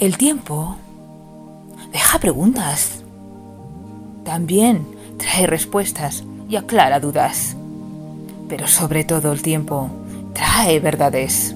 El tiempo deja preguntas. También trae respuestas y aclara dudas. Pero sobre todo el tiempo trae verdades.